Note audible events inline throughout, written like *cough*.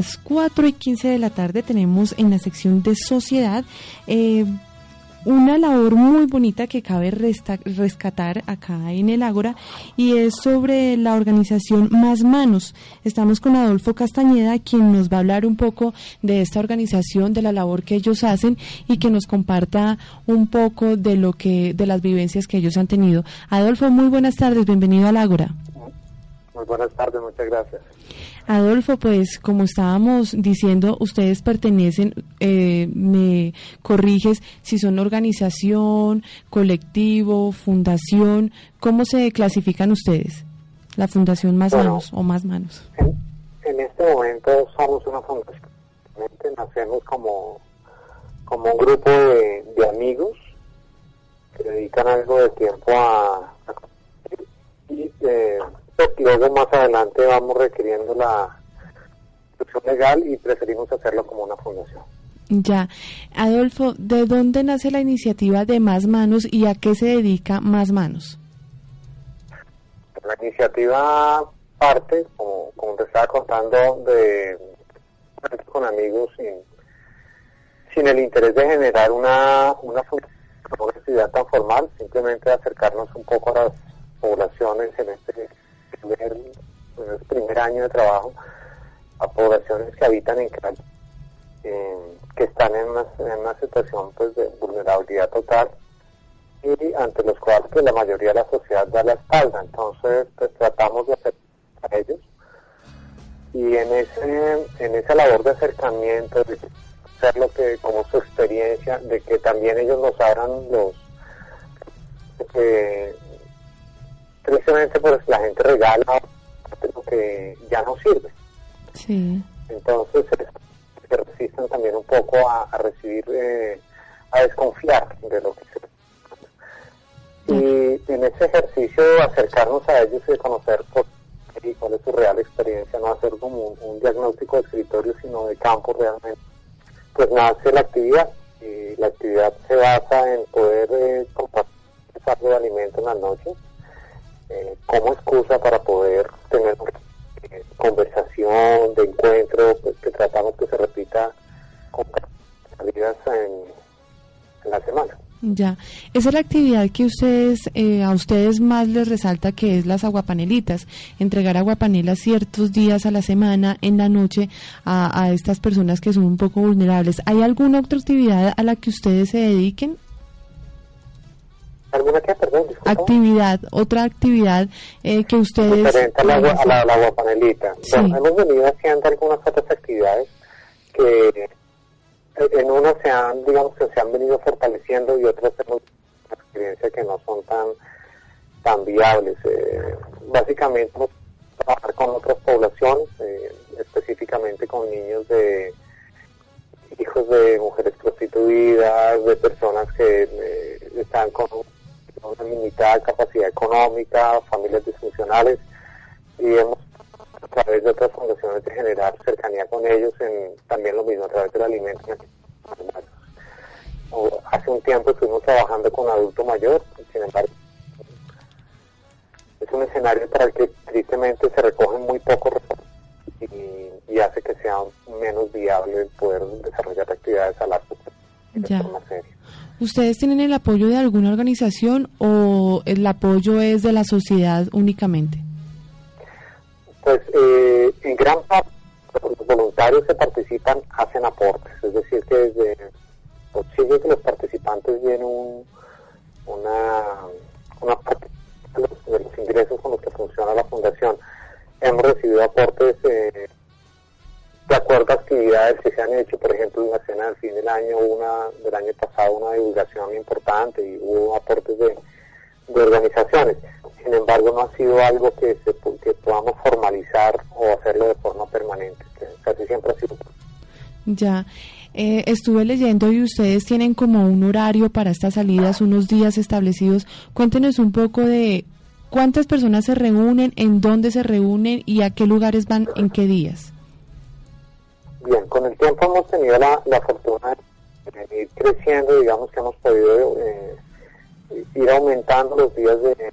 Las 4 y 15 de la tarde tenemos en la sección de sociedad eh, una labor muy bonita que cabe rescatar acá en el Ágora y es sobre la organización Más Manos. Estamos con Adolfo Castañeda, quien nos va a hablar un poco de esta organización, de la labor que ellos hacen y que nos comparta un poco de lo que, de las vivencias que ellos han tenido. Adolfo, muy buenas tardes, bienvenido al Ágora. Muy buenas tardes, muchas gracias. Adolfo, pues como estábamos diciendo, ustedes pertenecen, eh, me corriges si son organización, colectivo, fundación, ¿cómo se clasifican ustedes? La fundación Más Bueno. Manos o Más Manos. En, en este momento somos una fundación. Nacemos como, como un grupo de, de amigos que dedican algo de tiempo a, a y eh, pues, luego más adelante vamos requiriendo la instrucción legal y preferimos hacerlo como una fundación. Ya. Adolfo, ¿de dónde nace la iniciativa de Más Manos y a qué se dedica Más Manos? La iniciativa parte, como, como te estaba contando, de con amigos sin, sin el interés de generar una, una, actividad tan formal, simplemente acercarnos un poco a las poblaciones en este primer, en este primer año de trabajo, a poblaciones que habitan en Cali, eh, que están en una, en una situación pues de vulnerabilidad total y ante los cuales pues, la mayoría de la sociedad da la espalda. Entonces, pues tratamos de hacer a ellos y en ese en esa labor de acercamiento, de hacer lo que como su experiencia, de que también ellos nos abran los que tristemente pues la gente regala lo que ya no sirve. Sí. Entonces, se resisten también un poco a, a recibir, eh, a desconfiar de lo que se y en ese ejercicio acercarnos a ellos y de conocer por qué y cuál es su real experiencia, no hacer como un, un diagnóstico de escritorio, sino de campo realmente, pues nace la actividad. Y la actividad se basa en poder eh, compartir de alimento en las noches eh, como excusa para poder tener conversación, de encuentro, pues, que tratamos que se repita con salidas en, la semana. Ya, esa es la actividad que ustedes, eh, a ustedes más les resalta que es las aguapanelitas, entregar aguapanelas ciertos días a la semana, en la noche, a estas personas que son un poco vulnerables. ¿Hay alguna otra actividad a la que ustedes se dediquen? ¿Alguna que, perdón, disculpa? Actividad, otra actividad eh, que ustedes... diferente a la, a la, a la aguapanelita. Sí. Bueno, hemos venido haciendo algunas otras actividades que eh, en unas se han, digamos que se han venido fortaleciendo y otras hemos experiencia que no son tan tan viables. Eh, básicamente trabajar con otras poblaciones, eh, específicamente con niños de hijos de mujeres prostituidas, de personas que eh, están con una limitada capacidad económica, familias disfuncionales, y hemos a través de otras fundaciones de generar cercanía con ellos, en, también lo mismo a través del alimento. Hace un tiempo estuvimos trabajando con adulto mayor, sin embargo, es un escenario para el que tristemente se recogen muy pocos recursos y, y hace que sea menos viable poder desarrollar actividades a largo plazo de forma seria. ¿Ustedes tienen el apoyo de alguna organización o el apoyo es de la sociedad únicamente? Pues eh, en gran parte los voluntarios que participan hacen aportes, es decir, que desde chicos de los participantes viene un, una, una parte de los ingresos con los que funciona la fundación. Hemos recibido aportes eh, de acuerdo a actividades que se han hecho, por ejemplo, una cena del fin del año, una del año pasado, una divulgación importante y hubo aportes de, organizaciones. Sin embargo, no ha sido algo que, se, que podamos formalizar o hacerlo de forma permanente. Que Ya. Eh, estuve leyendo y ustedes tienen como un horario para estas salidas, unos días establecidos. Cuéntenos un poco de cuántas personas se reúnen, en dónde se reúnen y a qué lugares van, en qué días. Bien, con el tiempo hemos tenido la, la fortuna de ir creciendo, digamos que hemos podido eh, ir aumentando los días de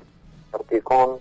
partir con,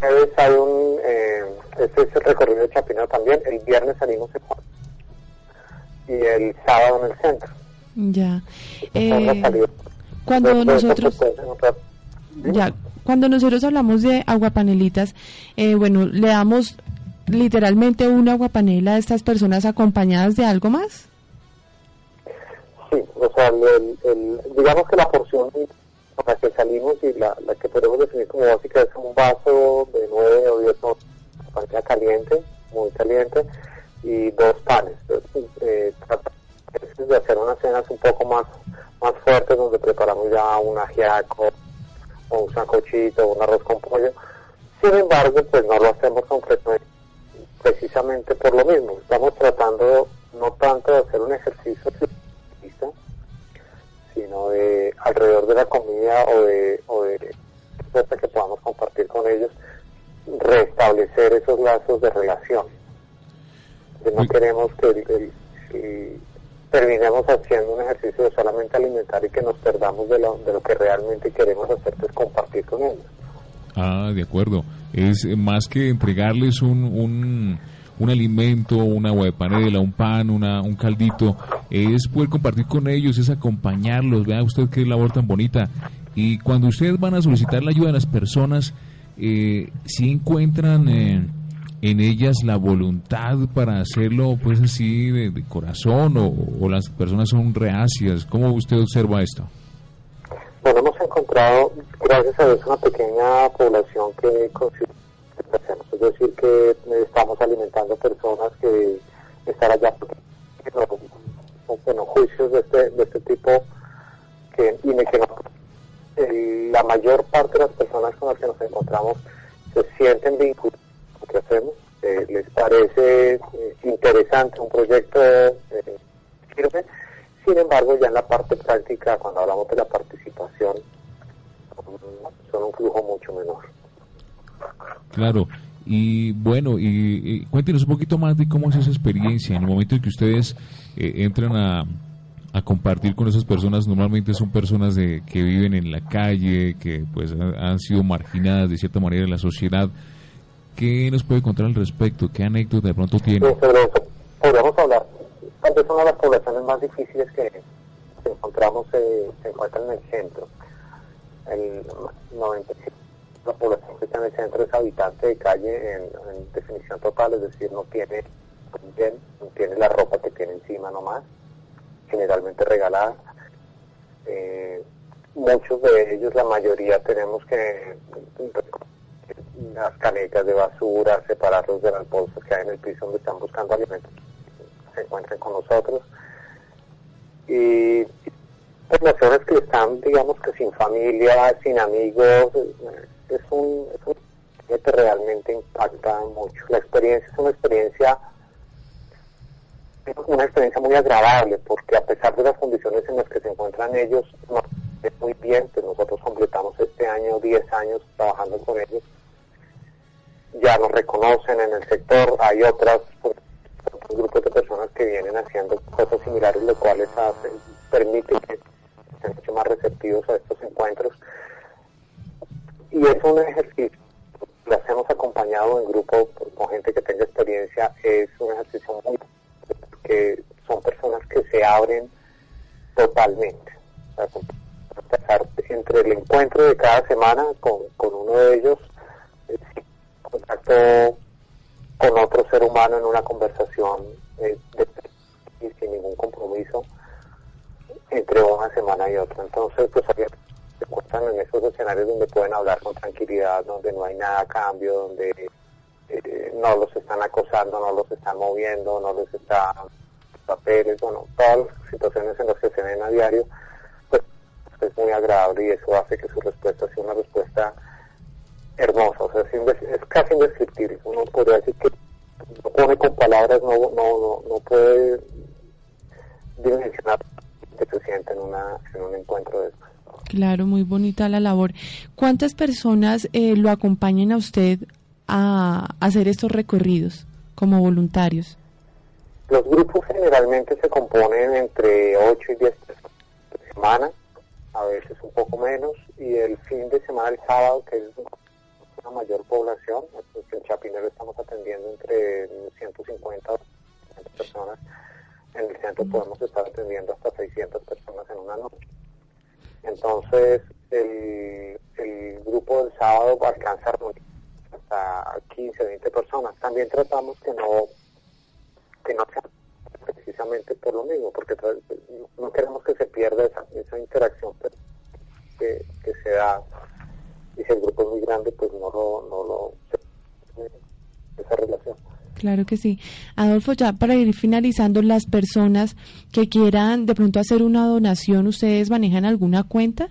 Jueves hay un, eh, este es el recorrido de Chapinero también, el viernes salimos en Juan y el sábado en el centro. Ya. Eh, cuando nosotros ya cuando nosotros hablamos de aguapanelitas, eh, bueno, le damos literalmente una aguapanela a estas personas acompañadas de algo más. Sí, o sea, el, digamos que la porción con la que salimos y la, que podemos definir como básica es un vaso de 9 o 10 panela caliente, muy caliente, y dos panes. Eh, de hacer unas cenas un poco más, más fuertes donde preparamos ya un ajiaco o un sancochito un arroz con pollo. Sin embargo, pues no lo hacemos con frecuencia precisamente por lo mismo. Estamos tratando no tanto de hacer un ejercicio sino de alrededor de la comida o de, o de que podamos compartir con ellos, restablecer esos lazos de relación. no queremos que el, terminemos haciendo un ejercicio de solamente alimentar y que nos perdamos de lo, de lo que realmente queremos hacer, que es compartir con ellos. Ah, de acuerdo. Es más que entregarles un, un, un alimento, una agua de panela, un pan, una, un caldito, es poder compartir con ellos, es acompañarlos. Vea usted qué labor tan bonita. Y cuando ustedes van a solicitar la ayuda de las personas, eh, si encuentran... Eh, en ellas la voluntad para hacerlo pues así de, corazón o, las personas son reacias? ¿Cómo usted observa esto? Bueno, hemos encontrado, gracias a Dios, una pequeña población que es decir, que estamos alimentando personas que están allá bueno, juicios de este, de este tipo que, y que no, la mayor parte de las personas con las que nos encontramos se sienten vinculadas que hacemos. Eh, les parece eh, interesante un proyecto eh, firme, sin embargo ya en la parte práctica, cuando hablamos de la participación, son un flujo mucho menor. Claro, y bueno, y, cuéntenos un poquito más de cómo es esa experiencia en el momento en que ustedes entran a, a compartir con esas personas. Normalmente son personas de, que viven en la calle, que pues han sido marginadas de cierta manera en la sociedad. ¿Qué nos puede contar al respecto? ¿Qué anécdota de pronto tiene? podríamos hablar. Tal vez una de las poblaciones más difíciles que, encontramos eh, se encuentra en el centro. El 95% de la en el centro es habitante de calle en, definición total, es decir, no tiene no tiene la ropa que tiene encima nomás, generalmente regalada. Eh, muchos de ellos, la mayoría, tenemos que las canecas de basura, separarlos de las bolsas que hay en el piso donde están buscando alimentos, se encuentren con nosotros. Y personas que están, digamos que sin familia, sin amigos, es un, es un que realmente impacta mucho. La experiencia es una experiencia una experiencia muy agradable porque a pesar de las condiciones en las que se encuentran ellos, no, es muy bien, pues nosotros completamos este año 10 años trabajando con ellos ya nos reconocen en el sector, hay otras otros grupos de personas que vienen haciendo cosas similares, lo cual permite que estén mucho más receptivos a estos encuentros. Y es un ejercicio, lo hacemos acompañado en grupo con gente que tenga experiencia, es un ejercicio muy que son personas que se abren totalmente. entre el encuentro de cada semana con, con uno de ellos, contacto con otro ser humano en una conversación eh, y sin ningún compromiso entre una semana y otra. Entonces, pues ahí en esos escenarios donde pueden hablar con tranquilidad, donde no hay nada a cambio, donde eh, no los están acosando, no los están moviendo, no les están papeles, bueno, todas las situaciones en las que se ven a diario, pues es muy agradable y eso hace que su respuesta sea una respuesta hermosa, o sea, es, casi indescriptible. Uno podría decir que no pone con palabras, no, no, no, no puede dimensionar que se siente en, una, en un encuentro de estos. Claro, muy bonita la labor. ¿Cuántas personas eh, lo acompañan a usted a hacer estos recorridos como voluntarios? Los grupos generalmente se componen entre 8 y 10 personas por semana, a veces un poco menos, y el fin de semana, el sábado, que es una mayor población, pues en Chapinero estamos atendiendo entre 150 o 200 personas, en el centro podemos estar atendiendo hasta 600 personas en una noche. Entonces, el, el grupo del sábado alcanza a reunir hasta 15, 20 personas. También tratamos que no que no sea precisamente por lo mismo, porque no queremos que se pierda esa, esa interacción que, que se da. Y si el grupo es muy grande, pues no lo, no lo esa relación. Claro que sí. Adolfo, ya para ir finalizando, las personas que quieran de pronto hacer una donación, ¿ustedes manejan alguna cuenta?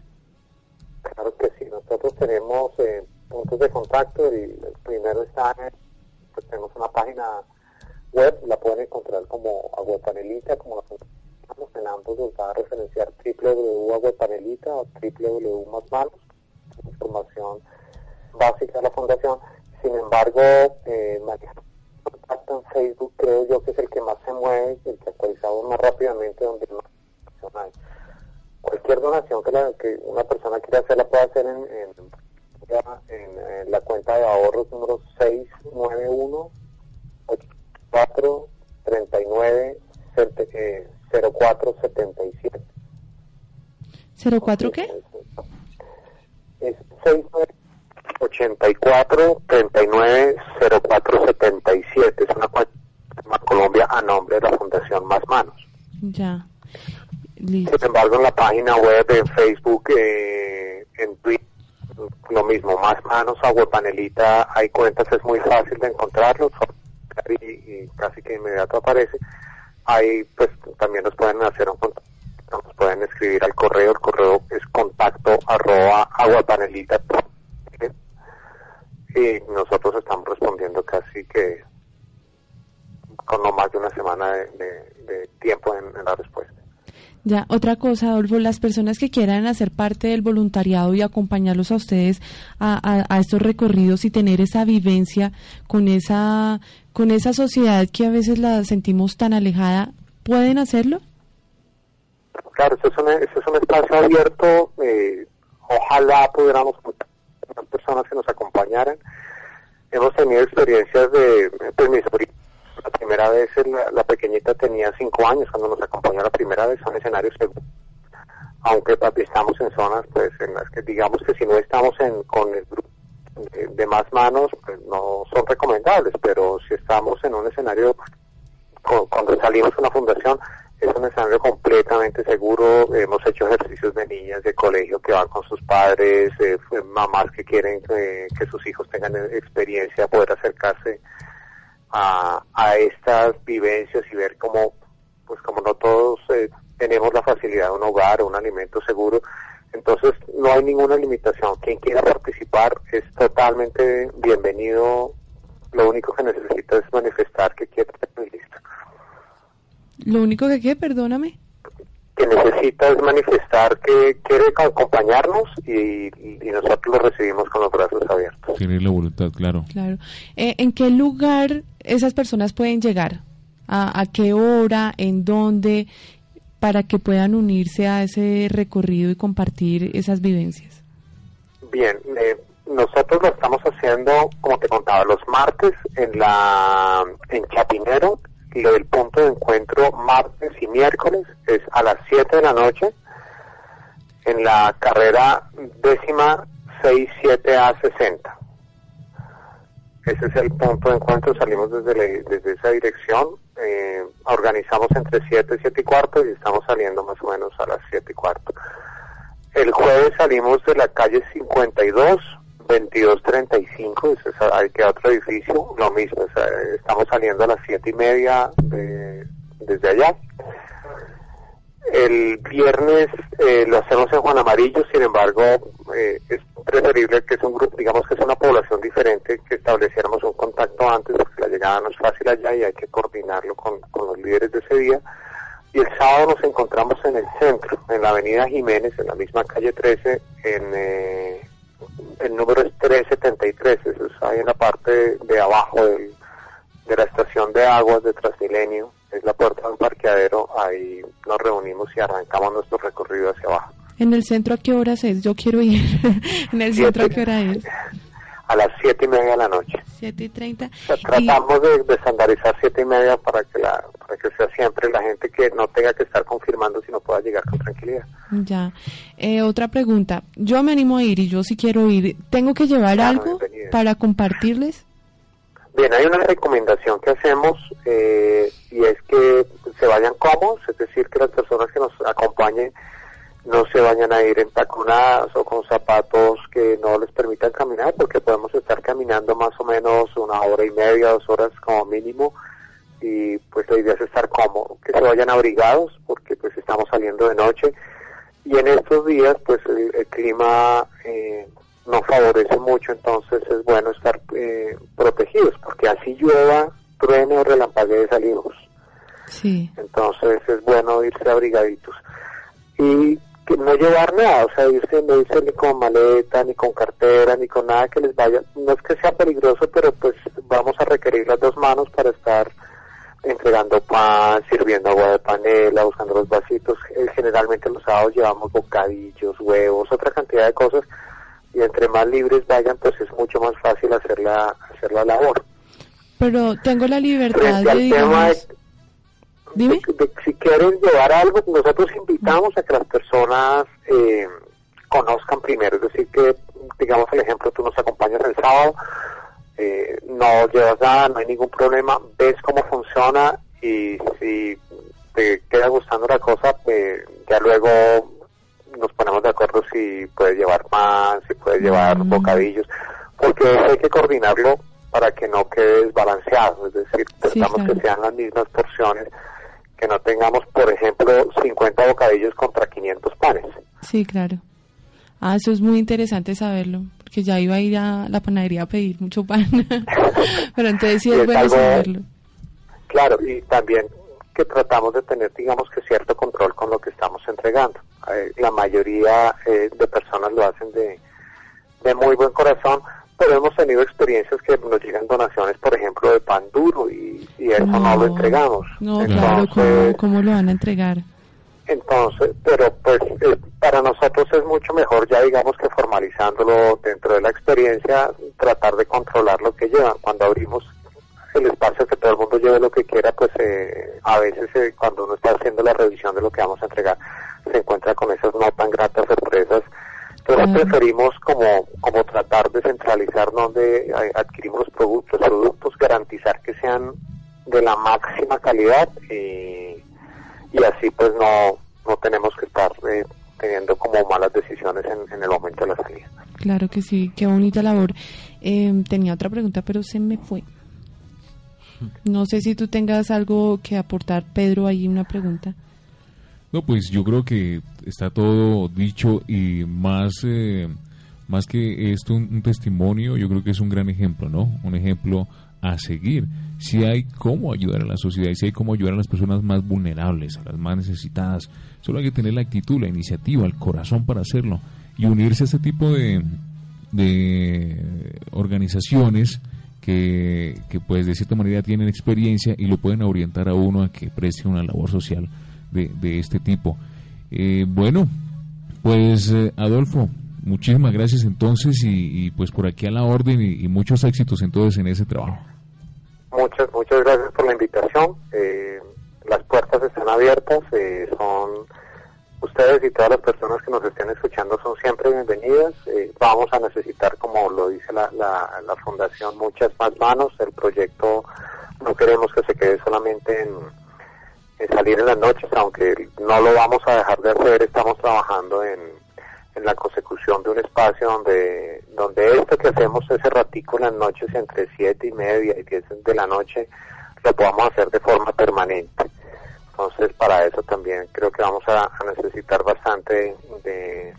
Claro que sí, nosotros tenemos eh, puntos de contacto y el primero está en, pues tenemos una página web, la pueden encontrar como Aguapanelita, como la encontramos en ambos los va a referenciar www.aguapanelita o www.masmanos, información básica de la fundación. Sin embargo, eh, manejamos contacto en Facebook, creo yo que es el que más se mueve, el que actualizamos más rápidamente, donde más hay cualquier donación que, la, que una persona quiera hacer la puede hacer en, en, en, en la cuenta de ahorros número 691 84 39 eh, 0477. ¿04 qué? Es 84 39 0477. Es una cuenta de Colombia a nombre de la Fundación Más Manos. Ya. Listo. Sin embargo, en la página web, en Facebook, eh, en Twitter, lo mismo, más manos, agua panelita, hay cuentas, es muy fácil de encontrarlos y, y casi que inmediato aparece. Ahí, pues, también nos pueden hacer un contacto, nos pueden escribir al correo, el correo es contacto arroba aguapanelita y nosotros estamos respondiendo casi que con no más de una semana de, de- de tiempo en- en la respuesta. Ya, otra cosa, Adolfo, las personas que quieran hacer parte del voluntariado y acompañarlos a ustedes a, a- a estos recorridos y tener esa vivencia con esa, con esa sociedad que a veces la sentimos tan alejada, ¿pueden hacerlo? Claro, esto es un, es un espacio abierto. eh, ojalá pudiéramos personas que nos acompañaran. Hemos tenido experiencias de, pues mi sobrina, la primera vez, la, la pequeñita tenía cinco años cuando nos acompañó la primera vez, son escenarios seguros. Aunque papi, estamos en zonas, pues, en las que digamos que si no estamos en, con el grupo de, más manos, pues no son recomendables, pero si estamos en un escenario cu- cuando salimos de una fundación es un escenario completamente seguro. Hemos hecho ejercicios de niñas de colegio que van con sus padres, eh, mamás que quieren eh, que sus hijos tengan experiencia, poder acercarse a, a estas vivencias y ver cómo, pues como no todos eh, tenemos la facilidad de un hogar un alimento seguro, entonces no hay ninguna limitación. Quien quiera participar es totalmente bienvenido. Lo único que necesita es manifestar que quiere estar listo. Lo único que quede, perdóname. que necesita es manifestar que quiere acompañarnos y, nosotros lo recibimos con los brazos abiertos. Tener la voluntad, claro. Claro. Eh, ¿En qué lugar esas personas pueden llegar? ¿A, a qué hora? ¿En dónde? Para que puedan unirse a ese recorrido y compartir esas vivencias. Bien, eh, nosotros lo estamos haciendo, como te contaba, los martes en la en Chapinero y lo del punto de encuentro martes y miércoles es a las 7 de la noche en la carrera décima 67A60. Ese es el punto de encuentro, salimos desde, desde esa dirección, eh, organizamos entre 7 y 7 y cuarto y estamos saliendo más o menos a las 7 y cuarto. El jueves salimos de la calle 52, 2235, ese es ahí queda otro edificio, lo mismo, estamos saliendo a las 7 y media de- desde allá. El viernes eh, lo hacemos en Juan Amarillo, sin embargo, eh, es preferible que es un grupo, digamos que es una población diferente, que estableciéramos un contacto antes, porque la llegada no es fácil allá y hay que coordinarlo con, con los líderes de ese día. Y el sábado nos encontramos en el centro, en la avenida Jiménez, en la misma calle 13, en eh, el número es 373, eso es ahí en la parte de abajo del, de la estación de aguas de Transmilenio, es la puerta del parqueadero, ahí nos reunimos y arrancamos nuestro recorrido hacia abajo. ¿En el centro a qué horas es? Yo quiero ir. *laughs* ¿En el centro a qué hora es? A las siete y media de la noche. 7 y 30. O sea, tratamos de, de estandarizar siete y media para que la para que sea siempre la gente que no tenga que estar confirmando, sino pueda llegar con tranquilidad. Ya. Eh, otra pregunta. Yo me animo a ir y yo sí quiero ir. ¿Tengo que llevar Claro, algo para compartirles? Bien, hay una recomendación que hacemos eh, y es que se vayan cómodos, es decir, que las personas que nos acompañen no se vayan a ir en taconadas o con zapatos que no les permitan caminar, porque podemos estar caminando más o menos una hora y media, dos horas como mínimo, y pues la idea es estar cómodo, que se vayan abrigados, porque pues estamos saliendo de noche, y en estos días pues el, el clima eh, no favorece mucho, entonces es bueno estar eh, protegidos, porque así llueva, truene o relampaguee salimos. Sí. Entonces es bueno irse abrigaditos. Y que no llevar nada, o sea, irse, no irse ni con maleta, ni con cartera, ni con nada que les vaya. No es que sea peligroso, pero pues vamos a requerir las dos manos para estar entregando pan, sirviendo agua de panela, buscando los vasitos. Eh, generalmente los sábados llevamos bocadillos, huevos, otra cantidad de cosas. Y entre más libres vayan, pues es mucho más fácil hacer la, hacer la labor. Pero tengo la libertad de, digamos... de- Dime. de- de- si quieren llevar algo, nosotros invitamos a que las personas eh, conozcan primero, es decir, que, digamos, el ejemplo, tú nos acompañas el sábado, eh, no llevas nada, no hay ningún problema, ves cómo funciona y si te queda gustando la cosa, pues ya luego nos ponemos de acuerdo si puedes llevar más, si puedes llevar Mm. bocadillos, porque eso hay que coordinarlo para que no quede desbalanceado, es decir, Sí, tratamos claro. que sean las mismas porciones, que no tengamos, por ejemplo, 50 bocadillos contra 500 panes. Sí, claro. Ah, eso es muy interesante saberlo, porque ya iba a ir a la panadería a pedir mucho pan. *laughs* Pero entonces sí *laughs* es es bueno algo- saberlo. Claro, y también que tratamos de tener, digamos que cierto control con lo que estamos entregando. Eh, la mayoría eh, de personas lo hacen de, de muy buen corazón, pero hemos tenido experiencias que nos llegan donaciones, por ejemplo, de pan duro y, y eso no, lo entregamos. No, claro, ¿cómo, Entonces, cómo lo van a entregar? entonces, pero pues eh, para nosotros es mucho mejor ya digamos que formalizándolo dentro de la experiencia, tratar de controlar lo que llevan. Cuando abrimos el espacio que todo el mundo lleve lo que quiera, pues eh, a veces eh, cuando uno está haciendo la revisión de lo que vamos a entregar, se encuentra con esas no tan gratas sorpresas. Entonces Claro. preferimos como, como tratar de centralizar donde adquirimos los productos, productos, garantizar que sean de la máxima calidad y, y así pues no, no tenemos que estar eh, teniendo como malas decisiones en, en el momento de la salida. Claro que sí, qué bonita labor. Eh, tenía otra pregunta, pero se me fue. No sé si tú tengas algo que aportar, Pedro, ahí una pregunta. No, pues yo creo que está todo dicho y más, eh, más que esto un, un testimonio, yo creo que es un gran ejemplo, ¿no? Un ejemplo a seguir. Si hay cómo ayudar a la sociedad, y si hay cómo ayudar a las personas más vulnerables, a las más necesitadas, solo hay que tener la actitud, la iniciativa, el corazón para hacerlo y unirse a este tipo de, de organizaciones que, que pues de cierta manera tienen experiencia y lo pueden orientar a uno a que preste una labor social de, este tipo. Eh, bueno, pues eh, Adolfo, muchísimas gracias entonces y, pues por aquí a la orden y, muchos éxitos entonces en ese trabajo. Muchas, muchas gracias por la invitación. Eh, las puertas están abiertas, eh, son ustedes y todas las personas que nos estén escuchando son siempre bienvenidas. Eh, vamos a necesitar, como lo dice la, la, la Fundación, muchas más manos. El proyecto no queremos que se quede solamente en, en salir en las noches, aunque no lo vamos a dejar de hacer. Estamos trabajando en, en la consecución de un espacio donde donde esto que hacemos ese ratico en las noches entre siete y media y diez de la noche lo podamos hacer de forma permanente. Entonces, para eso también creo que vamos a, a necesitar bastante de,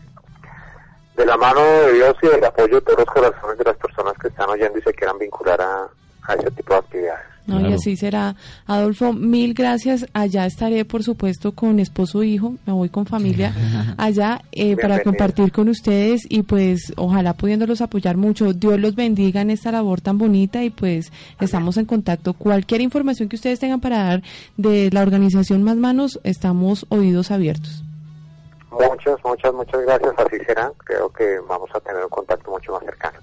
de la mano de Dios y del apoyo de todos los corazones de las personas que están oyendo y se quieran vincular a, a ese tipo de actividades. No, y así será. Adolfo, mil gracias. Allá estaré, por supuesto, con esposo e hijo. Me voy con familia *laughs* allá eh, para compartir con ustedes y pues ojalá pudiéndolos apoyar mucho. Dios los bendiga en esta labor tan bonita y pues estamos en contacto. Cualquier información que ustedes tengan para dar de la organización Más Manos, estamos oídos abiertos. Muchas, muchas, muchas gracias. Así será. Creo que vamos a tener un contacto mucho más cercano.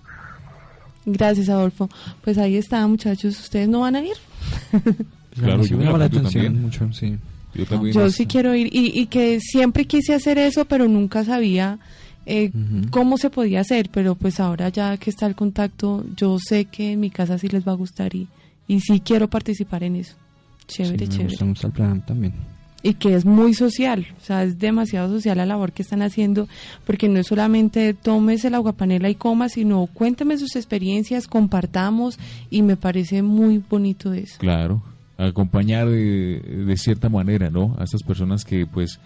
Gracias, Adolfo. Pues ahí está, muchachos. ¿Ustedes no van a ir? *laughs* Claro, sí yo me llama la atención también. mucho, sí. Yo también. Yo sí quiero ir y, y que siempre quise hacer eso, pero nunca sabía eh, cómo se podía hacer, pero pues ahora ya que está el contacto, yo sé que en mi casa sí les va a gustar y, y sí quiero participar en eso. Chévere, Sí, me chévere. gusta mucho el plan también. Y que es muy social, o sea, es demasiado social la labor que están haciendo, porque no es solamente tomes el aguapanela y coma, sino cuénteme sus experiencias, compartamos y me parece muy bonito eso. Claro, acompañar de, de cierta manera, ¿no? A estas personas que pues